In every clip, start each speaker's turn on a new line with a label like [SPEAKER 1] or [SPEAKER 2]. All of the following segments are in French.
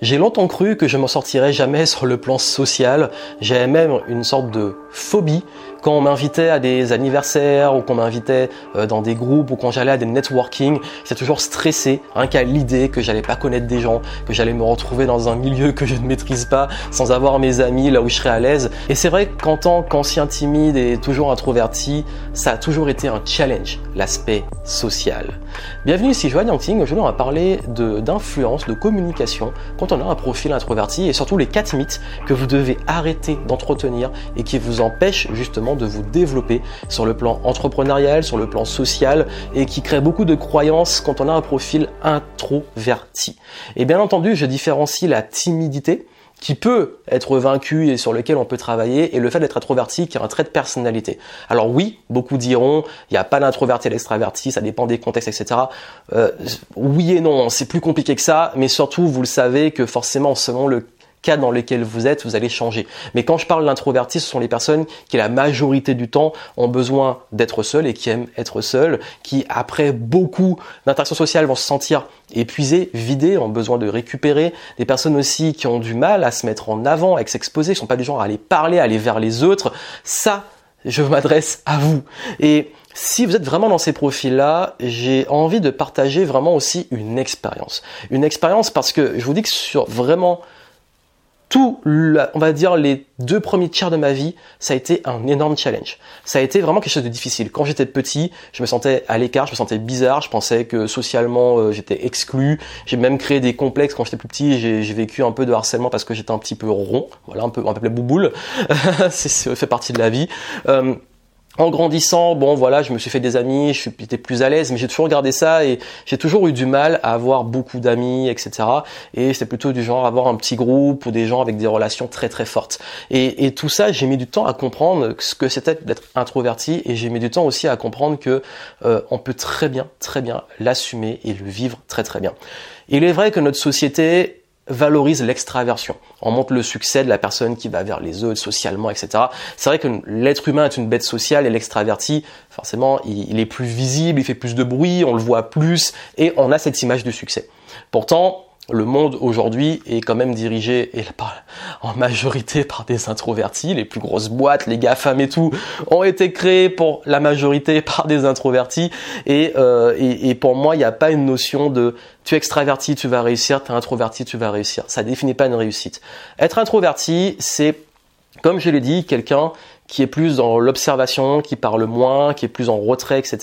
[SPEAKER 1] J'ai longtemps cru que je m'en sortirais jamais sur le plan social. J'avais même une sorte de phobie quand on m'invitait à des anniversaires ou qu'on m'invitait euh, dans des groupes ou quand j'allais à des networking. J'étais toujours stressé, rien qu'à l'idée que j'allais pas connaître des gens, que j'allais me retrouver dans un milieu que je ne maîtrise pas, sans avoir mes amis là où je serais à l'aise. Et c'est vrai qu'en tant qu'ancien timide et toujours introverti, ça a toujours été un challenge, l'aspect social. Bienvenue ici Joanne Yangting. Aujourd'hui, on va parler d'influence, de, communication on a un profil introverti et surtout les 4 mythes que vous devez arrêter d'entretenir et qui vous empêchent justement de vous développer sur le plan entrepreneurial, sur le plan social et qui créent beaucoup de croyances quand on a un profil introverti. Et bien entendu, je différencie la timidité qui peut être vaincu et sur lequel on peut travailler, et le fait d'être introverti qui est un trait de personnalité. Alors oui, beaucoup diront, il n'y a pas d'introverti et d'extraverti, ça dépend des contextes, etc. Euh, oui et non, c'est plus compliqué que ça, mais surtout, vous le savez que forcément, selon le cas dans lesquels vous êtes, vous allez changer. Mais quand je parle d'introverti, ce sont les personnes qui la majorité du temps ont besoin d'être seules et qui aiment être seules, qui après beaucoup d'interactions sociales vont se sentir épuisées, vidées, ont besoin de récupérer. Des personnes aussi qui ont du mal à se mettre en avant, à s'exposer, qui sont pas du genre à aller parler, à aller vers les autres. Ça, je m'adresse à vous. Et si vous êtes vraiment dans ces profils-là, j'ai envie de partager vraiment aussi une expérience. Une expérience parce que je vous dis que sur vraiment tout, on va dire, les deux premiers tiers de ma vie, ça a été un énorme challenge. Ça a été vraiment quelque chose de difficile. Quand j'étais petit, je me sentais à l'écart, je me sentais bizarre, je pensais que socialement euh, j'étais exclu. J'ai même créé des complexes quand j'étais plus petit. J'ai vécu un peu de harcèlement parce que j'étais un petit peu rond, voilà, un peu, on m'appelait bouboule. c'est fait partie de la vie. Euh, en grandissant, bon voilà, je me suis fait des amis, je suis plus à l'aise, mais j'ai toujours gardé ça et j'ai toujours eu du mal à avoir beaucoup d'amis, etc. Et c'est plutôt du genre avoir un petit groupe ou des gens avec des relations très très fortes. Et, tout ça, j'ai mis du temps à comprendre ce que c'était d'être introverti et j'ai mis du temps aussi à comprendre que euh, on peut très bien, très bien l'assumer et le vivre très très bien. Il est vrai que notre société valorise l'extraversion. On montre le succès de la personne qui va vers les autres socialement, etc. C'est vrai que l'être humain est une bête sociale et l'extraverti, forcément, il, est plus visible, il fait plus de bruit, on le voit plus et on a cette image du succès. Pourtant, le monde aujourd'hui est quand même dirigé et en majorité par des introvertis. Les plus grosses boîtes, les GAFAM et tout, ont été créés pour la majorité par des introvertis. Et, euh, et, et pour moi, il n'y a pas une notion de tu es extraverti, tu vas réussir, tu es introverti, tu vas réussir. Ça définit pas une réussite. Être introverti, c'est, comme je l'ai dit, quelqu'un qui est plus dans l'observation, qui parle moins, qui est plus en retrait, etc.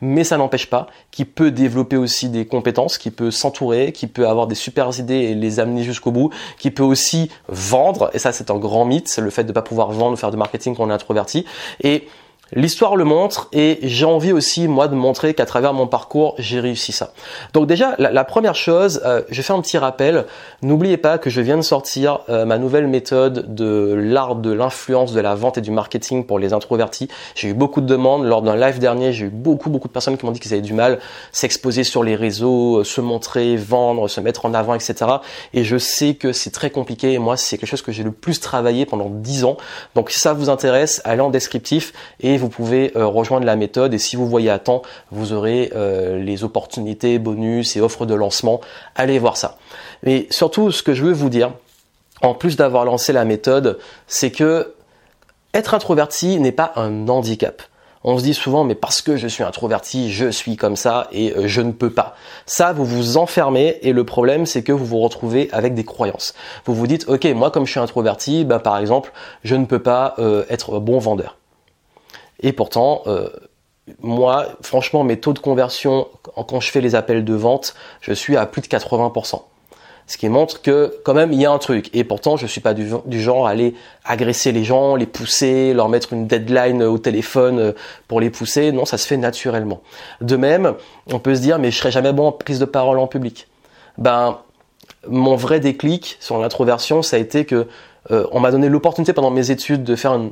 [SPEAKER 1] Mais ça n'empêche pas, qui peut développer aussi des compétences, qui peut s'entourer, qui peut avoir des super idées et les amener jusqu'au bout, qui peut aussi vendre, et ça c'est un grand mythe, le fait de ne pas pouvoir vendre, faire du marketing quand on est introverti. Et L'histoire le montre et j'ai envie aussi moi de montrer qu'à travers mon parcours j'ai réussi ça. Donc déjà la, première chose, euh, je fais un petit rappel. N'oubliez pas que je viens de sortir euh, ma nouvelle méthode de l'art de l'influence, de la vente et du marketing pour les introvertis. J'ai eu beaucoup de demandes lors d'un live dernier. J'ai eu beaucoup beaucoup de personnes qui m'ont dit qu'ils avaient du mal s'exposer sur les réseaux, euh, se montrer, vendre, se mettre en avant, etc. Et je sais que c'est très compliqué et moi c'est quelque chose que j'ai le plus travaillé pendant 10 ans. Donc si ça vous intéresse, allez en descriptif et vous pouvez euh, rejoindre la méthode et si vous voyez à temps, vous aurez euh, les opportunités, bonus et offres de lancement. Allez voir ça. Mais surtout, ce que je veux vous dire, en plus d'avoir lancé la méthode, c'est que être introverti n'est pas un handicap. On se dit souvent, mais parce que je suis introverti, je suis comme ça et euh, je ne peux pas. Ça, vous vous enfermez et le problème, c'est que vous vous retrouvez avec des croyances. Vous vous dites, ok, moi comme je suis introverti, ben, par exemple, je ne peux pas être bon vendeur. Et pourtant, euh, moi, franchement, mes taux de conversion, quand je fais les appels de vente, je suis à plus de 80%. Ce qui montre que quand même il y a un truc. Et pourtant, je ne suis pas du, genre à aller agresser les gens, les pousser, leur mettre une deadline au téléphone euh, pour les pousser. Non, ça se fait naturellement. De même, on peut se dire mais je serai jamais bon en prise de parole en public. Ben, mon vrai déclic sur l'introversion, ça a été que euh, on m'a donné l'opportunité pendant mes études de faire une, euh,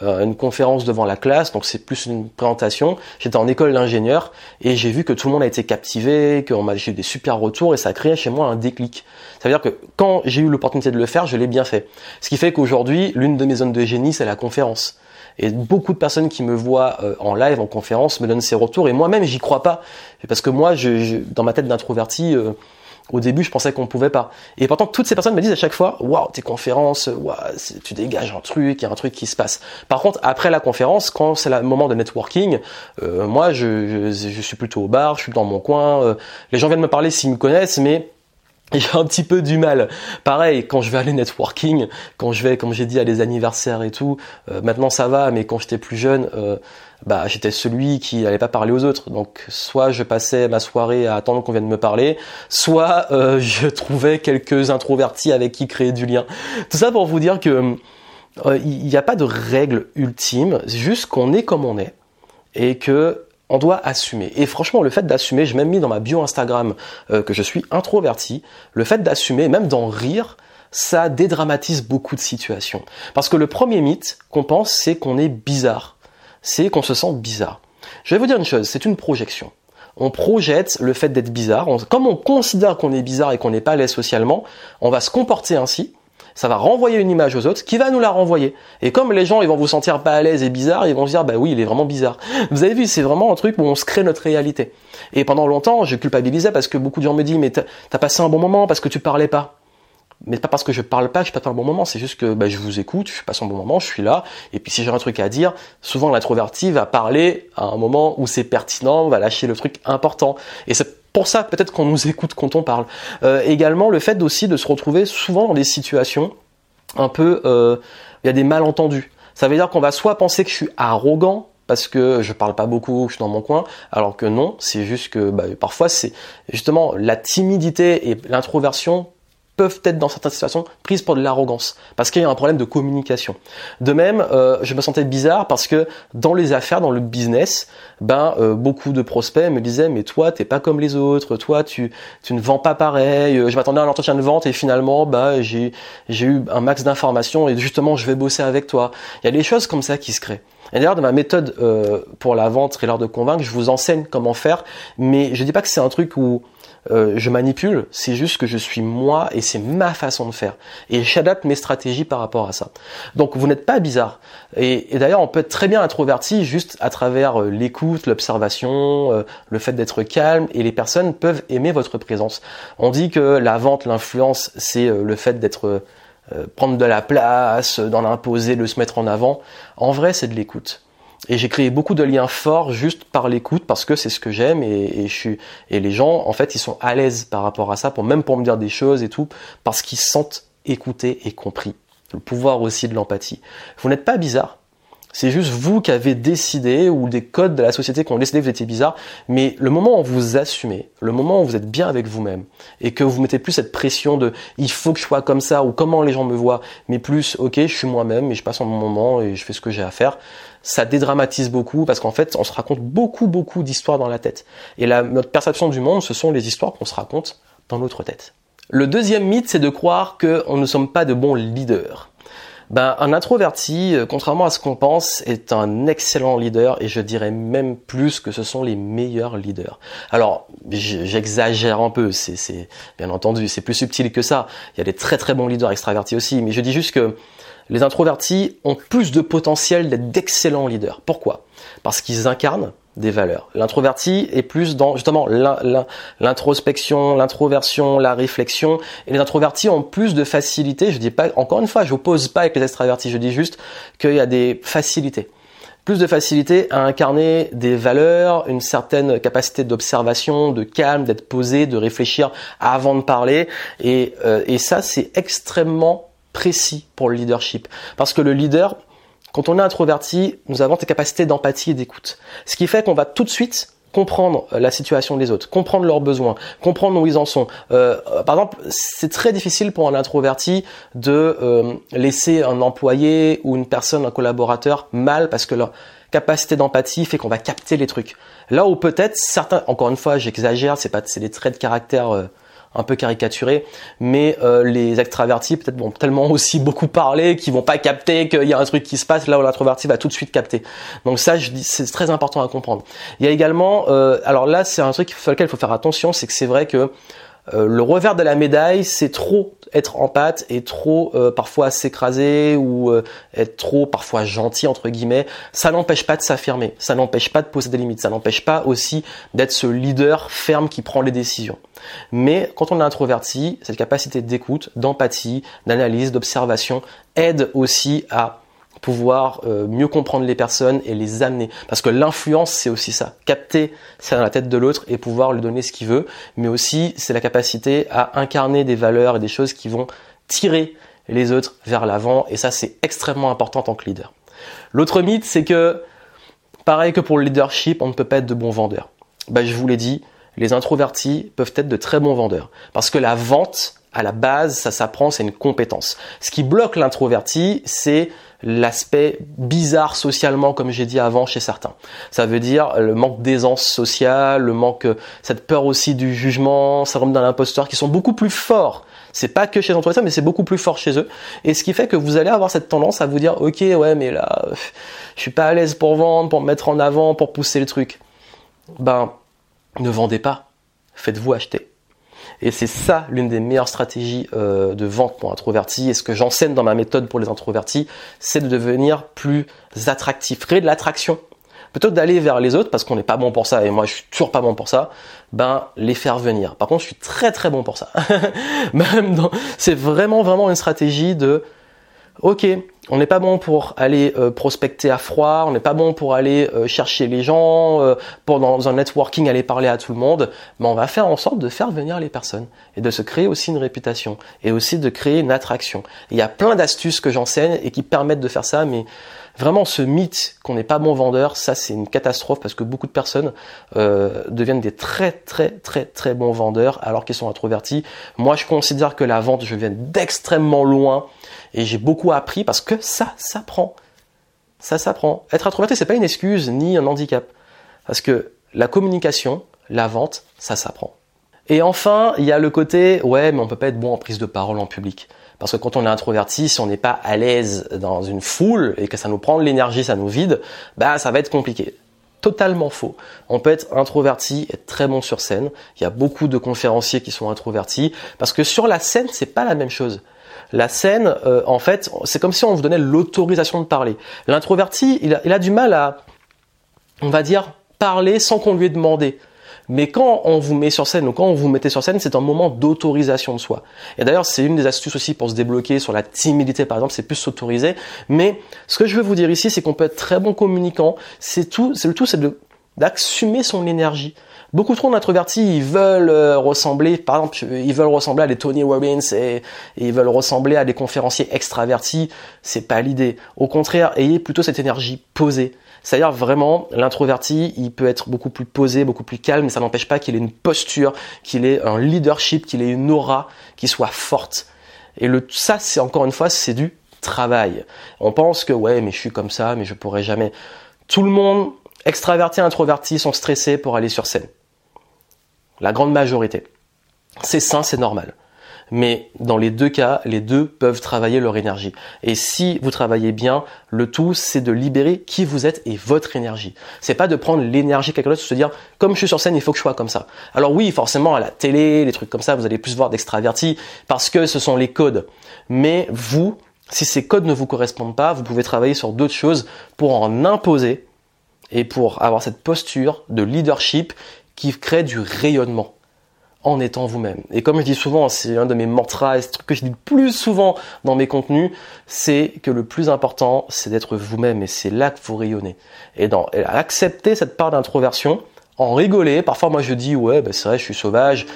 [SPEAKER 1] une conférence devant la classe, donc c'est plus une présentation. J'étais en école d'ingénieur et j'ai vu que tout le monde a été captivé, m'a j'ai eu des super retours et ça a créé chez moi un déclic. Ça veut dire que quand j'ai eu l'opportunité de le faire, je l'ai bien fait. Ce qui fait qu'aujourd'hui, l'une de mes zones de génie, c'est la conférence. Et beaucoup de personnes qui me voient euh, en live, en conférence, me donnent ces retours. Et moi-même, j'y crois pas. Parce que moi, je, dans ma tête d'introverti, euh, Au début, je pensais qu'on pouvait pas. Et pourtant, toutes ces personnes me disent à chaque fois, waouh, tes conférences, waouh, tu dégages un truc, il y a un truc qui se passe. Par contre, après la conférence, quand c'est le moment de networking, euh, moi, je, je, suis plutôt au bar, je suis dans mon coin. Euh, les gens viennent me parler s'ils me connaissent, mais j'ai un petit peu du mal. Pareil, quand je vais aller networking, quand je vais, comme j'ai dit, à des anniversaires et tout, euh, maintenant ça va, mais quand j'étais plus jeune, euh, bah j'étais celui qui n'allait pas parler aux autres. Donc soit je passais ma soirée à attendre qu'on vienne me parler, soit euh, je trouvais quelques introvertis avec qui créer du lien. Tout ça pour vous dire que il n'y a pas de règle ultime, juste qu'on est comme on est et que on doit assumer. Et franchement, le fait d'assumer, j'ai même mis dans ma bio Instagram euh, que je suis introverti, le fait d'assumer, même d'en rire, ça dédramatise beaucoup de situations. Parce que le premier mythe qu'on pense, c'est qu'on est bizarre. C'est qu'on se sent bizarre. Je vais vous dire une chose, c'est une projection. On projette le fait d'être bizarre. comme on considère qu'on est bizarre et qu'on n'est pas à l'aise socialement, on va se comporter ainsi ça va renvoyer une image aux autres qui va nous la renvoyer. Et comme les gens ils vont vous sentir pas à l'aise et bizarre, ils vont se dire bah oui il est vraiment bizarre. Vous avez vu c'est vraiment un truc où on se crée notre réalité. Et pendant longtemps je culpabilisais parce que beaucoup de gens me disent mais t'as passé un bon moment parce que tu parlais pas. Mais pas parce que je parle pas je passe un bon moment, c'est juste que bah, je vous écoute, je passe un bon moment, je suis là, et puis si j'ai un truc à dire, souvent l'introverti va parler à un moment où c'est pertinent, va lâcher le truc important. Et c'est pour ça peut-être qu'on nous écoute quand on parle. Euh, également le fait aussi de se retrouver souvent dans des situations un peu, euh, il y a des malentendus. Ça veut dire qu'on va soit penser que je suis arrogant parce que je parle pas beaucoup, je suis dans mon coin, alors que non, c'est juste que bah, parfois c'est justement la timidité et l'introversion peuvent être dans certaines situations prises pour de l'arrogance parce qu'il y a un problème de communication. De même, euh, je me sentais bizarre parce que dans les affaires, dans le business, ben euh, beaucoup de prospects me disaient mais toi t'es pas comme les autres, toi tu tu ne vends pas pareil. Euh, je m'attendais à un entretien de vente et finalement bah j'ai j'ai eu un max d'informations et justement je vais bosser avec toi. Il y a des choses comme ça qui se créent. Et d'ailleurs, de ma méthode pour la vente et l'art de convaincre, je vous enseigne comment faire, mais je dis pas que c'est un truc où euh, je manipule, c'est juste que je suis moi et c'est ma façon de faire. Et j'adapte mes stratégies par rapport à ça. Donc vous n'êtes pas bizarre. Et, d'ailleurs, on peut être très bien introverti juste à travers euh, l'écoute, l'observation, euh, le fait d'être calme, et les personnes peuvent aimer votre présence. On dit que la vente, l'influence, c'est le fait d'être prendre de la place, d'en imposer, de se mettre en avant. En vrai, c'est de l'écoute. Et j'ai créé beaucoup de liens forts juste par l'écoute parce que c'est ce que j'aime et, je suis et les gens en fait ils sont à l'aise par rapport à ça pour même pour me dire des choses et tout parce qu'ils se sentent écoutés et compris. Le pouvoir aussi de l'empathie. Vous n'êtes pas bizarre. C'est juste vous qui avez décidé, ou des codes de la société qui ont décidé que vous étiez bizarre, mais le moment où vous assumez, le moment où vous êtes bien avec vous-même, et que vous mettez plus cette pression de il faut que je sois comme ça, ou comment les gens me voient, mais plus ok, je suis moi-même, et je passe un bon moment, et je fais ce que j'ai à faire, ça dédramatise beaucoup, parce qu'en fait, on se raconte beaucoup, beaucoup d'histoires dans la tête. Et la, notre perception du monde, ce sont les histoires qu'on se raconte dans notre tête. Le deuxième mythe, c'est de croire qu'on ne sommes pas de bons leaders ben, un introverti, euh, contrairement à ce qu'on pense, est un excellent leader et je dirais même plus que ce sont les meilleurs leaders. Alors, j'exagère un peu, c'est bien entendu, c'est plus subtil que ça. Il y a des très très bons leaders extravertis aussi, mais je dis juste que les introvertis ont plus de potentiel d'être d'excellents leaders. Pourquoi? Parce qu'ils incarnent des valeurs. L'introverti est plus dans justement l'introspection, l'introversion, la réflexion. Et les introvertis ont plus de facilité. Je dis pas, encore une fois, je n'oppose pas avec les extravertis. Je dis juste qu'il y a des facilités. Plus de facilité à incarner des valeurs, une certaine capacité d'observation, de calme, d'être posé, de réfléchir avant de parler. Et, euh, et ça, c'est extrêmement précis pour le leadership. Parce que le leader, quand on est introverti, nous avons des capacités d'empathie et d'écoute. Ce qui fait qu'on va tout de suite comprendre euh, la situation des autres, comprendre leurs besoins, comprendre où ils en sont. Euh, par exemple, c'est très difficile pour un introverti de euh, laisser un employé ou une personne, un collaborateur mal parce que leur capacité d'empathie fait qu'on va capter les trucs. Là où peut-être certains, encore une fois, j'exagère, c'est pas, c'est des traits de caractère un peu caricaturé, mais euh, les extravertis peut-être vont tellement aussi beaucoup parler qu'ils vont pas capter qu'il y a un truc qui se passe là où l'introverti va tout de suite capter. Donc ça, je dis, c'est très important à comprendre. Il y a également, euh, alors là, c'est un truc sur il faut faire attention, c'est que c'est vrai que Euh, le revers de la médaille, c'est trop être en pâte et trop euh, parfois s'écraser ou euh, être trop parfois gentil entre guillemets. Ça n'empêche pas de s'affirmer, ça n'empêche pas de poser des limites, ça n'empêche pas aussi d'être ce leader ferme qui prend les décisions. Mais quand on est introverti, cette capacité d'écoute, d'empathie, d'analyse, d'observation aide aussi à pouvoir euh, mieux comprendre les personnes et les amener. Parce que l'influence, c'est aussi ça. Capter ça dans la tête de l'autre et pouvoir lui donner ce qu'il veut. Mais aussi, c'est la capacité à incarner des valeurs et des choses qui vont tirer les autres vers l'avant. Et ça, c'est extrêmement important en tant que leader. L'autre mythe, c'est que, pareil que pour le leadership, on ne peut pas être de bons vendeurs. Bah, je vous l'ai dit, les introvertis peuvent être de très bons vendeurs. Parce que la vente, à la base, ça s'apprend, c'est une compétence. Ce qui bloque l'introverti, c'est l'aspect bizarre socialement, comme j'ai dit avant, chez certains. Ça veut dire le manque d'aisance sociale, le manque, cette peur aussi du jugement, syndrome d'un imposteur, qui sont beaucoup plus forts. C'est pas que chez les introvertis, mais c'est beaucoup plus fort chez eux. Et ce qui fait que vous allez avoir cette tendance à vous dire, ok, ouais, mais là, je suis pas à l'aise pour vendre, pour me mettre en avant, pour pousser le truc. Ben, ne vendez pas. Faites-vous acheter. Et c'est ça l'une des meilleures stratégies euh, de vente pour introvertis. Et ce que j'enseigne dans ma méthode pour les introvertis, c'est de devenir plus attractif, créer de l'attraction. Plutôt que d'aller vers les autres, parce qu'on n'est pas bon pour ça, et moi je suis toujours pas bon pour ça, ben les faire venir. Par contre, je suis très très bon pour ça. Même c'est vraiment vraiment une stratégie de ok, on n'est pas bon pour aller euh, prospecter à froid, on n'est pas bon pour aller euh, chercher les gens, euh, pour dans un networking aller parler à tout le monde, mais on va faire en sorte de faire venir les personnes et de se créer aussi une réputation et aussi de créer une attraction. il y a plein d'astuces que j'enseigne et qui permettent de faire ça, mais vraiment ce mythe qu'on n'est pas bon vendeur, ça c'est une catastrophe parce que beaucoup de personnes deviennent des très très très très bons vendeurs alors qu'ils sont introvertis. Moi je considère que la vente, je viens d'extrêmement loin et j'ai beaucoup appris parce que ça s'apprend. Ça s'apprend. Être introverti, c'est pas une excuse ni un handicap. Parce que la communication, la vente, ça s'apprend. Et enfin, il y a le côté, ouais, mais on peut pas être bon en prise de parole en public. Parce que quand on est introverti, si on n'est pas à l'aise dans une foule et que ça nous prend de l'énergie, ça nous vide, bah ça va être compliqué. Totalement faux. On peut être introverti, être très bon sur scène. Il y a beaucoup de conférenciers qui sont introvertis parce que sur la scène, c'est pas la même chose. La scène, euh, en fait, c'est comme si on vous donnait l'autorisation de parler. L'introverti, il a, du mal à, on va dire, parler sans qu'on lui ait demandé. Mais quand on vous met sur scène ou quand on vous mettez sur scène, c'est un moment d'autorisation de soi. Et d'ailleurs, c'est une des astuces aussi pour se débloquer sur la timidité, par exemple, c'est plus s'autoriser. Mais ce que je veux vous dire ici, c'est qu'on peut être très bon communicant. C'est tout, c'est le tout, c'est d'assumer son énergie. Beaucoup trop d'introvertis, ils veulent euh, ressembler, par exemple, ils veulent ressembler à des Tony Robbins et, ils veulent ressembler à des conférenciers extravertis. C'est pas l'idée. Au contraire, ayez plutôt cette énergie posée. C'est-à-dire vraiment, l'introverti, il peut être beaucoup plus posé, beaucoup plus calme, mais ça n'empêche pas qu'il ait une posture, qu'il ait un leadership, qu'il ait une aura qui soit forte. Et le, ça, c'est encore une fois, c'est du travail. On pense que ouais, mais je suis comme ça, mais je pourrais jamais. Tout le monde, extraverti, introverti, sont stressés pour aller sur scène. La grande majorité. C'est sain, c'est normal. Mais dans les deux cas, les deux peuvent travailler leur énergie. Et si vous travaillez bien, le tout, c'est de libérer qui vous êtes et votre énergie. C'est pas de prendre l'énergie quelque de se dire, comme je suis sur scène, il faut que je sois comme ça. Alors oui, forcément, à la télé, les trucs comme ça, vous allez plus voir d'extravertis parce que ce sont les codes. Mais vous, si ces codes ne vous correspondent pas, vous pouvez travailler sur d'autres choses pour en imposer et pour avoir cette posture de leadership qui crée du rayonnement en étant vous-même. Et comme je dis souvent, c'est un de mes mantras, ce truc que je dis le plus souvent dans mes contenus, c'est que le plus important, c'est d'être vous-même et c'est là que vous rayonnez. Et dans accepter cette part d'introversion, en rigoler. Parfois, moi, je dis ouais, ben, c'est vrai, je suis sauvage.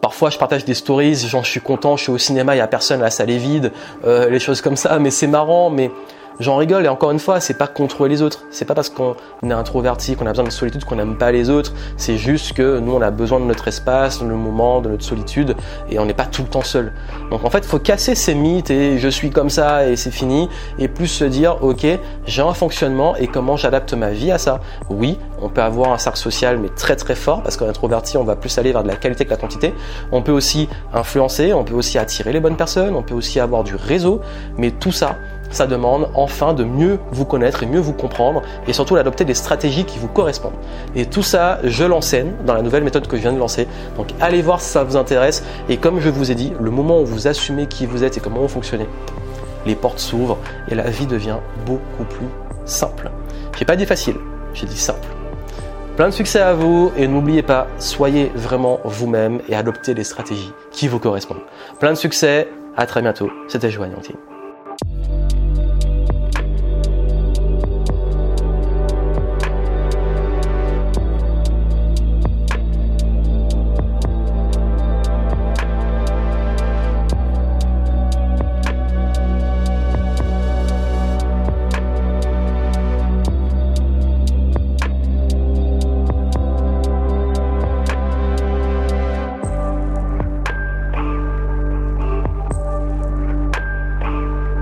[SPEAKER 1] Parfois, je partage des stories, genre je suis content, je suis au cinéma, il y a personne, la salle est vide, euh, les choses comme ça. Mais c'est marrant, mais J'en rigole et encore une fois, c'est pas contre les autres. C'est pas parce qu'on est introverti, qu'on a besoin de solitude, qu'on n'aime pas les autres. C'est juste que nous, on a besoin de notre espace, de nos moments, de notre solitude et on n'est pas tout le temps seul. Donc en fait, il faut casser ces mythes et je suis comme ça et c'est fini et plus se dire, ok, j'ai un fonctionnement et comment j'adapte ma vie à ça. Oui, on peut avoir un cercle social mais très très fort parce qu'en introverti, on va plus aller vers de la qualité que la quantité. On peut aussi influencer, on peut aussi attirer les bonnes personnes, on peut aussi avoir du réseau, mais tout ça, ça demande enfin de mieux vous connaître et mieux vous comprendre et surtout d'adopter des stratégies qui vous correspondent. Et tout ça, je l'enseigne dans la nouvelle méthode que je viens de lancer. Donc allez voir si ça vous intéresse. Et comme je vous ai dit, le moment où vous assumez qui vous êtes et comment vous fonctionnez, les portes s'ouvrent et la vie devient beaucoup plus simple. J'ai pas dit facile, j'ai dit simple. Plein de succès à vous et n'oubliez pas, soyez vraiment vous-même et adoptez des stratégies qui vous correspondent. Plein de succès, à très bientôt. C'était Joanne Yantine.